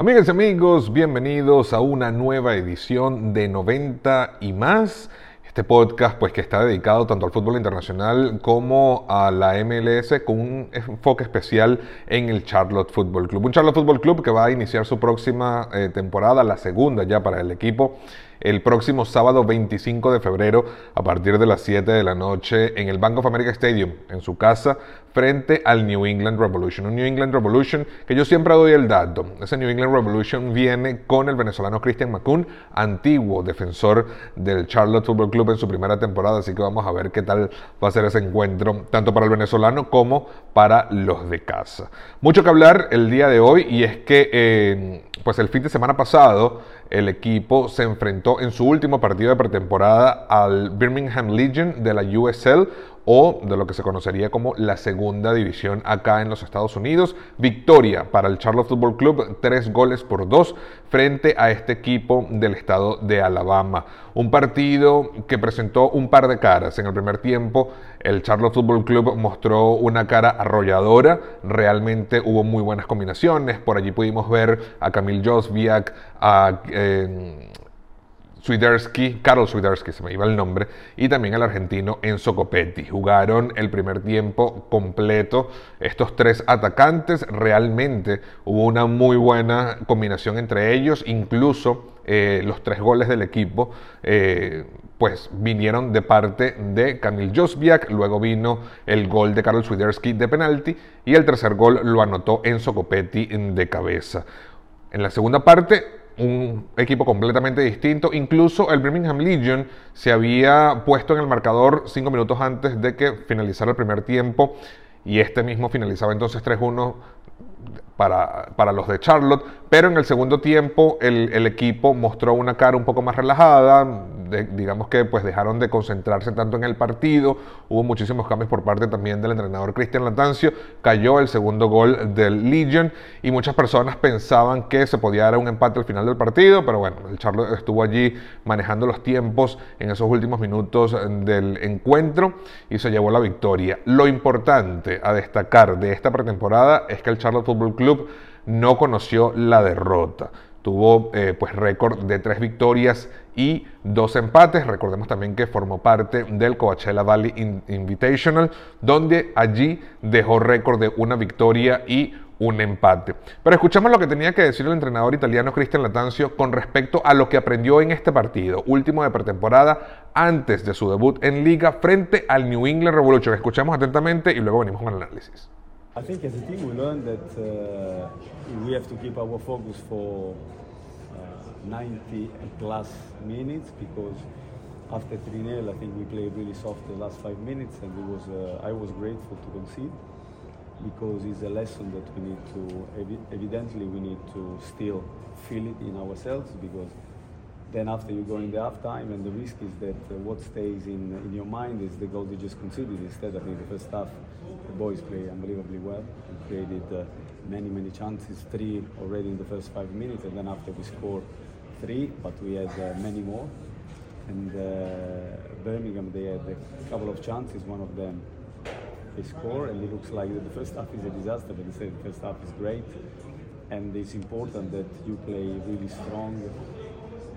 Amigas y amigos, bienvenidos a una nueva edición de 90 y más. Este podcast pues que está dedicado tanto al fútbol internacional como a la MLS con un enfoque especial en el Charlotte Football Club. Un Charlotte Football Club que va a iniciar su próxima eh, temporada, la segunda ya para el equipo el próximo sábado 25 de febrero a partir de las 7 de la noche en el Bank of America Stadium, en su casa, frente al New England Revolution. Un New England Revolution que yo siempre doy el dato. Ese New England Revolution viene con el venezolano Christian Macun, antiguo defensor del Charlotte Football Club en su primera temporada, así que vamos a ver qué tal va a ser ese encuentro, tanto para el venezolano como para los de casa. Mucho que hablar el día de hoy y es que eh, pues el fin de semana pasado el equipo se enfrentó en su último partido de pretemporada al Birmingham Legion de la USL o de lo que se conocería como la segunda división acá en los Estados Unidos. Victoria para el Charlotte Football Club, tres goles por dos frente a este equipo del estado de Alabama. Un partido que presentó un par de caras. En el primer tiempo, el Charlotte Football Club mostró una cara arrolladora. Realmente hubo muy buenas combinaciones. Por allí pudimos ver a Camil Josviak, a... Eh, Swiderski, Karol Swiderski, se me iba el nombre, y también el argentino Enzo Copetti. Jugaron el primer tiempo completo estos tres atacantes. Realmente hubo una muy buena combinación entre ellos, incluso eh, los tres goles del equipo. Eh, pues vinieron de parte de Kamil Josbiak, luego vino el gol de Karol Swiderski de penalti y el tercer gol lo anotó Enzo Copetti de cabeza. En la segunda parte un equipo completamente distinto. Incluso el Birmingham Legion se había puesto en el marcador cinco minutos antes de que finalizara el primer tiempo y este mismo finalizaba entonces 3-1 para, para, los de Charlotte, pero en el segundo tiempo el, el equipo mostró una cara un poco más relajada, digamos que pues dejaron de concentrarse tanto en el partido, hubo muchísimos cambios por parte también del entrenador Cristian Latancio, cayó el segundo gol del Legion y muchas personas pensaban que se podía dar un empate al final del partido, pero bueno, el Charlotte estuvo allí manejando los tiempos en esos últimos minutos del encuentro y se llevó la victoria. Lo importante a destacar de esta pretemporada es que el Charlotte Football Club no conoció la derrota. Tuvo eh, pues récord de tres victorias y dos empates. Recordemos también que formó parte del Coachella Valley Invitational, donde allí dejó récord de una victoria y un empate. Pero escuchamos lo que tenía que decir el entrenador italiano Cristian Latancio con respecto a lo que aprendió en este partido, último de pretemporada, antes de su debut en liga frente al New England Revolution. Escuchamos atentamente y luego venimos con el análisis. I think as a team we learned that uh, we have to keep our focus for uh, 90 plus minutes because after 3-0 I think we played really soft the last five minutes and it was uh, I was grateful to concede because it's a lesson that we need to evi evidently we need to still feel it in ourselves because then after you go in the halftime, and the risk is that uh, what stays in, in your mind is the goal you just conceded. Instead, I think the first half, the boys play unbelievably well. We created uh, many, many chances, three already in the first five minutes, and then after we scored three, but we had uh, many more. And uh, Birmingham, they had a couple of chances, one of them they score, and it looks like the first half is a disaster, but the first half is great. And it's important that you play really strong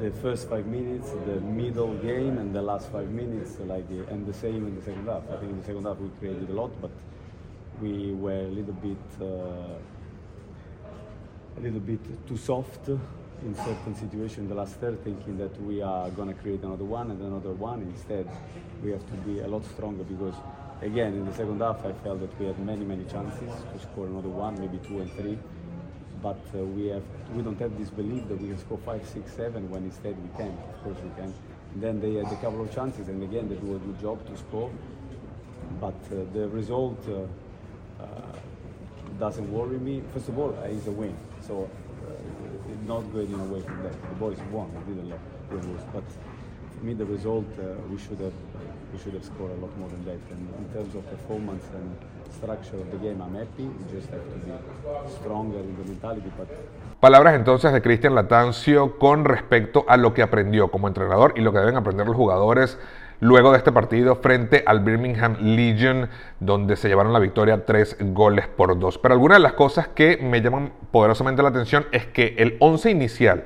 the first five minutes, the middle game, and the last five minutes, like, and the same in the second half. I think in the second half we created a lot, but we were a little bit, uh, a little bit too soft in certain situations the last third, thinking that we are going to create another one and another one. Instead, we have to be a lot stronger because, again, in the second half, I felt that we had many, many chances to score another one, maybe two and three but uh, we have we don't have this belief that we can score five, six, seven when instead we can. Of course we can. And then they had a couple of chances, and again they do a good job to score. But uh, the result uh, uh doesn't worry me. First of all, uh, it's a win, so uh, not getting away from that. The boys won, they didn't lose. But the result we should have we should have scored a lot more than that. And in terms of performance and structure of the game, I'm happy. We just have to be stronger in the mentality. Palabras entonces de Cristian Latancio con respecto a lo que aprendió como entrenador y lo que deben aprender los jugadores luego de este partido frente al Birmingham Legion, donde se llevaron la victoria tres goles por dos. Pero algunas de las cosas que me llaman poderosamente la atención es que el 11 inicial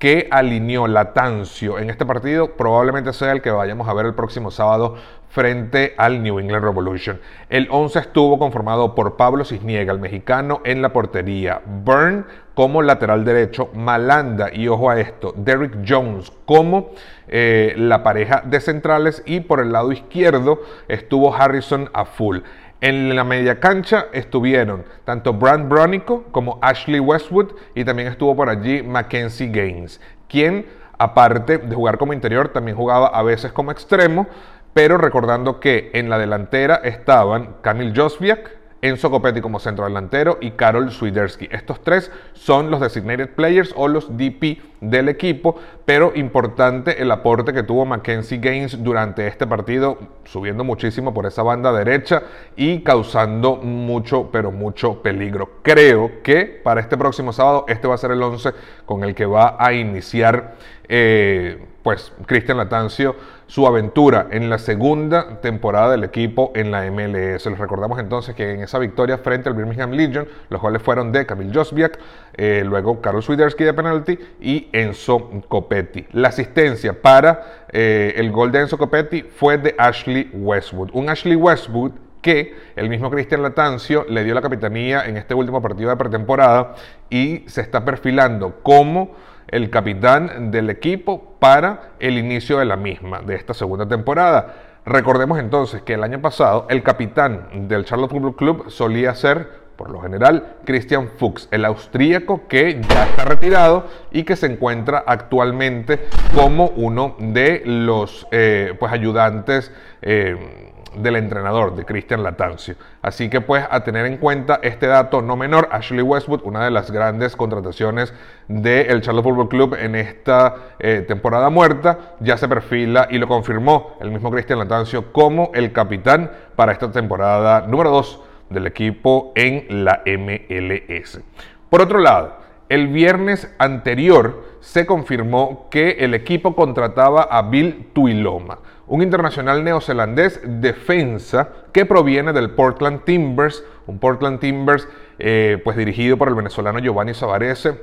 que alineó Latancio en este partido probablemente sea el que vayamos a ver el próximo sábado frente al New England Revolution. El 11 estuvo conformado por Pablo Cisniega, el mexicano, en la portería, Byrne como lateral derecho, Malanda, y ojo a esto, Derrick Jones como eh, la pareja de centrales y por el lado izquierdo estuvo Harrison a full. En la media cancha estuvieron tanto Brand Bronico como Ashley Westwood y también estuvo por allí Mackenzie Gaines, quien aparte de jugar como interior también jugaba a veces como extremo, pero recordando que en la delantera estaban Kamil Josviak, Enzo Copetti como centro delantero y Karol Swiderski. Estos tres son los designated players o los DP del equipo, pero importante el aporte que tuvo Mackenzie Gaines durante este partido, subiendo muchísimo por esa banda derecha y causando mucho, pero mucho peligro. Creo que para este próximo sábado este va a ser el 11 con el que va a iniciar eh, pues Cristian Latancio su aventura en la segunda temporada del equipo en la MLS. Les recordamos entonces que en esa victoria frente al Birmingham Legion, los goles fueron de Kamil Josbiak, eh, luego Carlos Swiderski de penalti y Enzo Copetti. La asistencia para eh, el gol de Enzo Copetti fue de Ashley Westwood. Un Ashley Westwood que el mismo Cristian Latancio le dio la capitanía en este último partido de pretemporada y se está perfilando como el capitán del equipo para el inicio de la misma, de esta segunda temporada. Recordemos entonces que el año pasado el capitán del Charlotte Football Club solía ser, por lo general, Christian Fuchs, el austríaco que ya está retirado y que se encuentra actualmente como uno de los eh, pues, ayudantes. Eh, del entrenador, de Cristian Latancio. Así que pues a tener en cuenta este dato no menor, Ashley Westwood, una de las grandes contrataciones del Charlotte Football Club en esta eh, temporada muerta, ya se perfila y lo confirmó el mismo Cristian Latancio como el capitán para esta temporada número 2 del equipo en la MLS. Por otro lado, el viernes anterior se confirmó que el equipo contrataba a Bill Tuiloma un internacional neozelandés defensa que proviene del Portland Timbers, un Portland Timbers eh, pues dirigido por el venezolano Giovanni Savarese.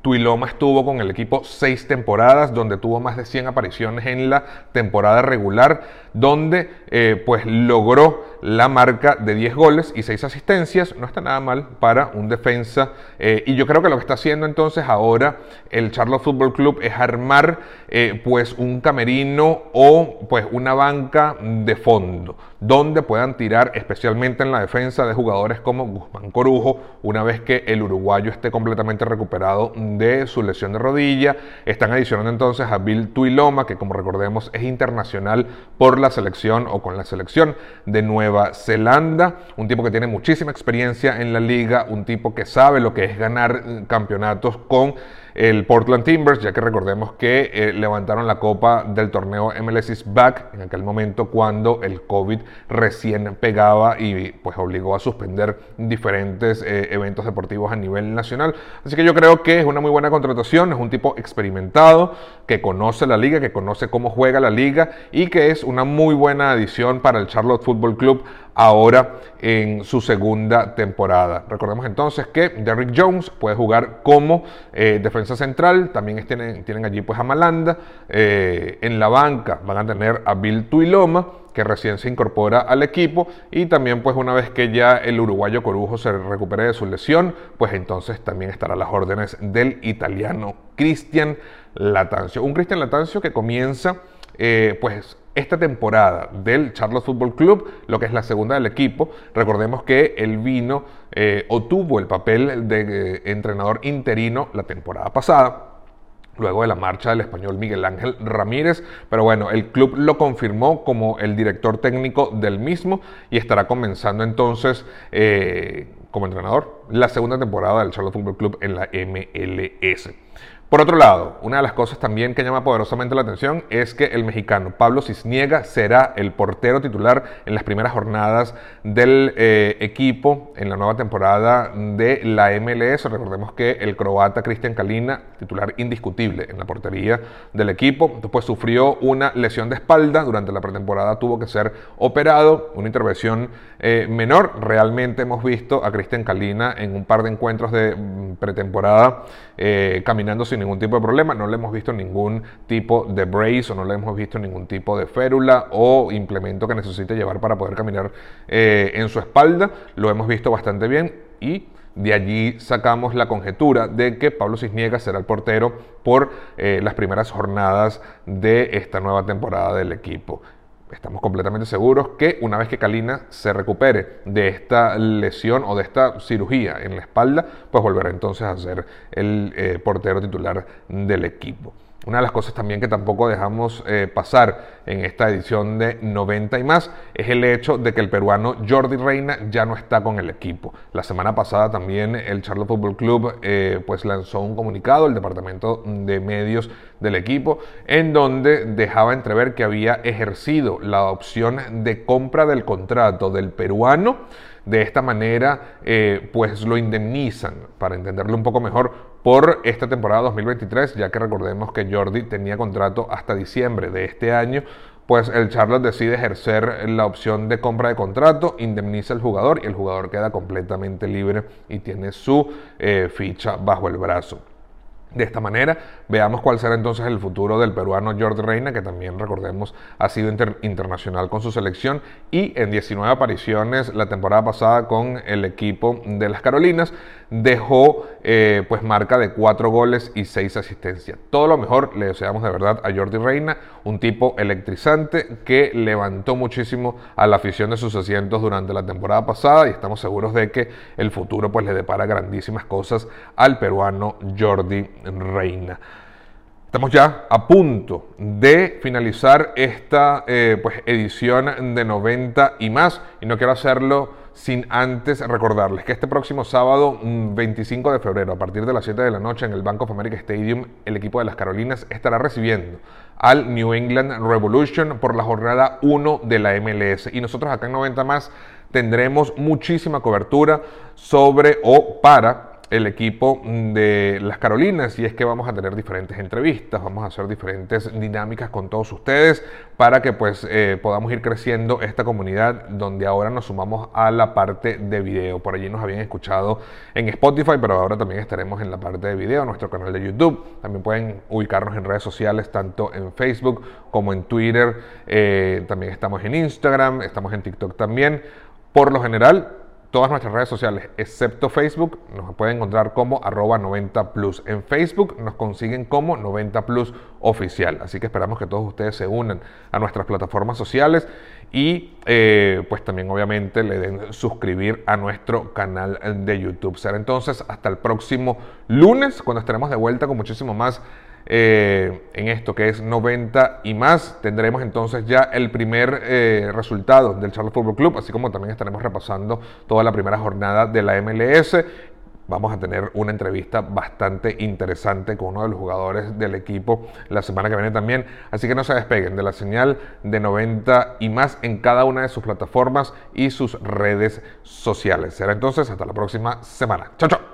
Tuiloma estuvo con el equipo seis temporadas, donde tuvo más de 100 apariciones en la temporada regular, donde eh, pues logró la marca de 10 goles y 6 asistencias. No está nada mal para un defensa. Eh, y yo creo que lo que está haciendo entonces ahora el Charlotte Football Club es armar eh, pues un camerino o pues una banca de fondo donde puedan tirar especialmente en la defensa de jugadores como Guzmán Corujo una vez que el uruguayo esté completamente recuperado de su lesión de rodilla. Están adicionando entonces a Bill Tuiloma que como recordemos es internacional por la selección o con la selección de Nueva Zelanda, un tipo que tiene muchísima experiencia en la liga, un tipo que sabe lo que es ganar eh, campeonatos con el Portland Timbers, ya que recordemos que eh, levantaron la copa del torneo MLS Back en aquel momento cuando el COVID recién pegaba y pues obligó a suspender diferentes eh, eventos deportivos a nivel nacional. Así que yo creo que es una muy buena contratación, es un tipo experimentado, que conoce la liga, que conoce cómo juega la liga y que es una muy buena adición para el Charlotte Football Club ahora en su segunda temporada. Recordemos entonces que Derrick Jones puede jugar como eh, defensa central, también tienen, allí pues a Malanda, eh, en la banca van a tener a Bill Tuiloma, que recién se incorpora al equipo y también pues una vez que ya el uruguayo Corujo se recupere de su lesión, pues entonces también estará a las órdenes del italiano Cristian Latancio. Un Cristian Latancio que comienza eh, pues esta temporada del Charlotte Football Club, lo que es la segunda del equipo. Recordemos que él vino eh, o tuvo el papel de eh, entrenador interino la temporada pasada. Luego de la marcha del español Miguel Ángel Ramírez, pero bueno, el club lo confirmó como el director técnico del mismo y estará comenzando entonces eh, como entrenador la segunda temporada del Charlotte Football Club en la MLS. Por otro lado, una de las cosas también que llama poderosamente la atención es que el mexicano Pablo Cisniega será el portero titular en las primeras jornadas del eh, equipo en la nueva temporada de la MLS. Recordemos que el croata Cristian Kalina, titular indiscutible en la portería del equipo, después sufrió una lesión de espalda durante la pretemporada, tuvo que ser operado, una intervención eh, menor. Realmente hemos visto a Cristian Kalina en un par de encuentros de mm, pretemporada eh, caminando sin ningún tipo de problema, no le hemos visto ningún tipo de brace o no le hemos visto ningún tipo de férula o implemento que necesite llevar para poder caminar eh, en su espalda. Lo hemos visto bastante bien y de allí sacamos la conjetura de que Pablo Cisniega será el portero por eh, las primeras jornadas de esta nueva temporada del equipo estamos completamente seguros que una vez que Kalina se recupere de esta lesión o de esta cirugía en la espalda, pues volverá entonces a ser el eh, portero titular del equipo. Una de las cosas también que tampoco dejamos eh, pasar en esta edición de 90 y más es el hecho de que el peruano Jordi Reina ya no está con el equipo. La semana pasada también el Charlotte Football Club eh, pues lanzó un comunicado, el departamento de medios del equipo, en donde dejaba entrever que había ejercido la opción de compra del contrato del peruano. De esta manera, eh, pues lo indemnizan, para entenderlo un poco mejor, por esta temporada 2023, ya que recordemos que Jordi tenía contrato hasta diciembre de este año, pues el Charlotte decide ejercer la opción de compra de contrato, indemniza al jugador y el jugador queda completamente libre y tiene su eh, ficha bajo el brazo. De esta manera, veamos cuál será entonces el futuro del peruano Jordi Reina, que también recordemos ha sido internacional con su selección y en 19 apariciones la temporada pasada con el equipo de las Carolinas dejó eh, pues marca de 4 goles y 6 asistencias. Todo lo mejor le deseamos de verdad a Jordi Reina, un tipo electrizante que levantó muchísimo a la afición de sus asientos durante la temporada pasada y estamos seguros de que el futuro pues le depara grandísimas cosas al peruano Jordi Reina. Estamos ya a punto de finalizar esta eh, pues, edición de 90 y más y no quiero hacerlo sin antes recordarles que este próximo sábado 25 mm, de febrero a partir de las 7 de la noche en el Bank of America Stadium el equipo de las Carolinas estará recibiendo al New England Revolution por la jornada 1 de la MLS y nosotros acá en 90 más tendremos muchísima cobertura sobre o para el equipo de las Carolinas y es que vamos a tener diferentes entrevistas, vamos a hacer diferentes dinámicas con todos ustedes para que pues eh, podamos ir creciendo esta comunidad donde ahora nos sumamos a la parte de video. Por allí nos habían escuchado en Spotify, pero ahora también estaremos en la parte de video, nuestro canal de YouTube. También pueden ubicarnos en redes sociales, tanto en Facebook como en Twitter. Eh, también estamos en Instagram, estamos en TikTok también. Por lo general, todas nuestras redes sociales, excepto Facebook, nos pueden encontrar como arroba 90 plus. En Facebook nos consiguen como 90 plus oficial. Así que esperamos que todos ustedes se unan a nuestras plataformas sociales y eh, pues también obviamente le den suscribir a nuestro canal de YouTube. Será entonces hasta el próximo lunes cuando estaremos de vuelta con muchísimo más eh, en esto que es 90 y más. Tendremos entonces ya el primer eh, resultado del Charlotte Football Club, así como también estaremos repasando toda la primera jornada de la MLS. Vamos a tener una entrevista bastante interesante con uno de los jugadores del equipo la semana que viene también. Así que no se despeguen de la señal de 90 y más en cada una de sus plataformas y sus redes sociales. Será entonces hasta la próxima semana. Chao, chao.